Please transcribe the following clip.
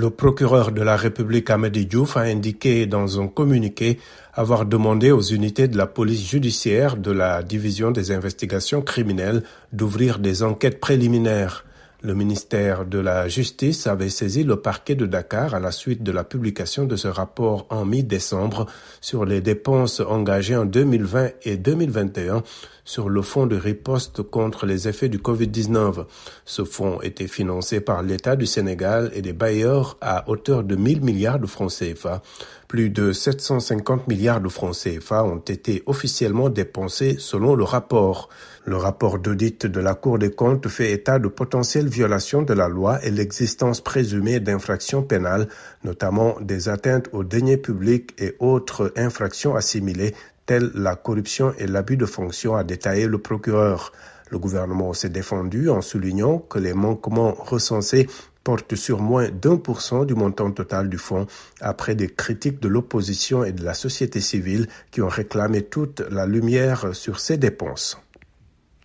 Le procureur de la République Amadi Diouf a indiqué dans un communiqué avoir demandé aux unités de la police judiciaire de la division des investigations criminelles d'ouvrir des enquêtes préliminaires. Le ministère de la Justice avait saisi le parquet de Dakar à la suite de la publication de ce rapport en mi-décembre sur les dépenses engagées en 2020 et 2021 sur le fonds de riposte contre les effets du Covid-19. Ce fonds était financé par l'État du Sénégal et des bailleurs à hauteur de 1000 milliards de francs CFA. Plus de 750 milliards de francs CFA ont été officiellement dépensés selon le rapport. Le rapport d'audit de la Cour des comptes fait état de violations de la loi et l'existence présumée d'infractions pénales, notamment des atteintes aux deniers publics et autres infractions assimilées telles la corruption et l'abus de fonction, a détaillé le procureur. Le gouvernement s'est défendu en soulignant que les manquements recensés portent sur moins d'un pour cent du montant total du fonds après des critiques de l'opposition et de la société civile qui ont réclamé toute la lumière sur ces dépenses.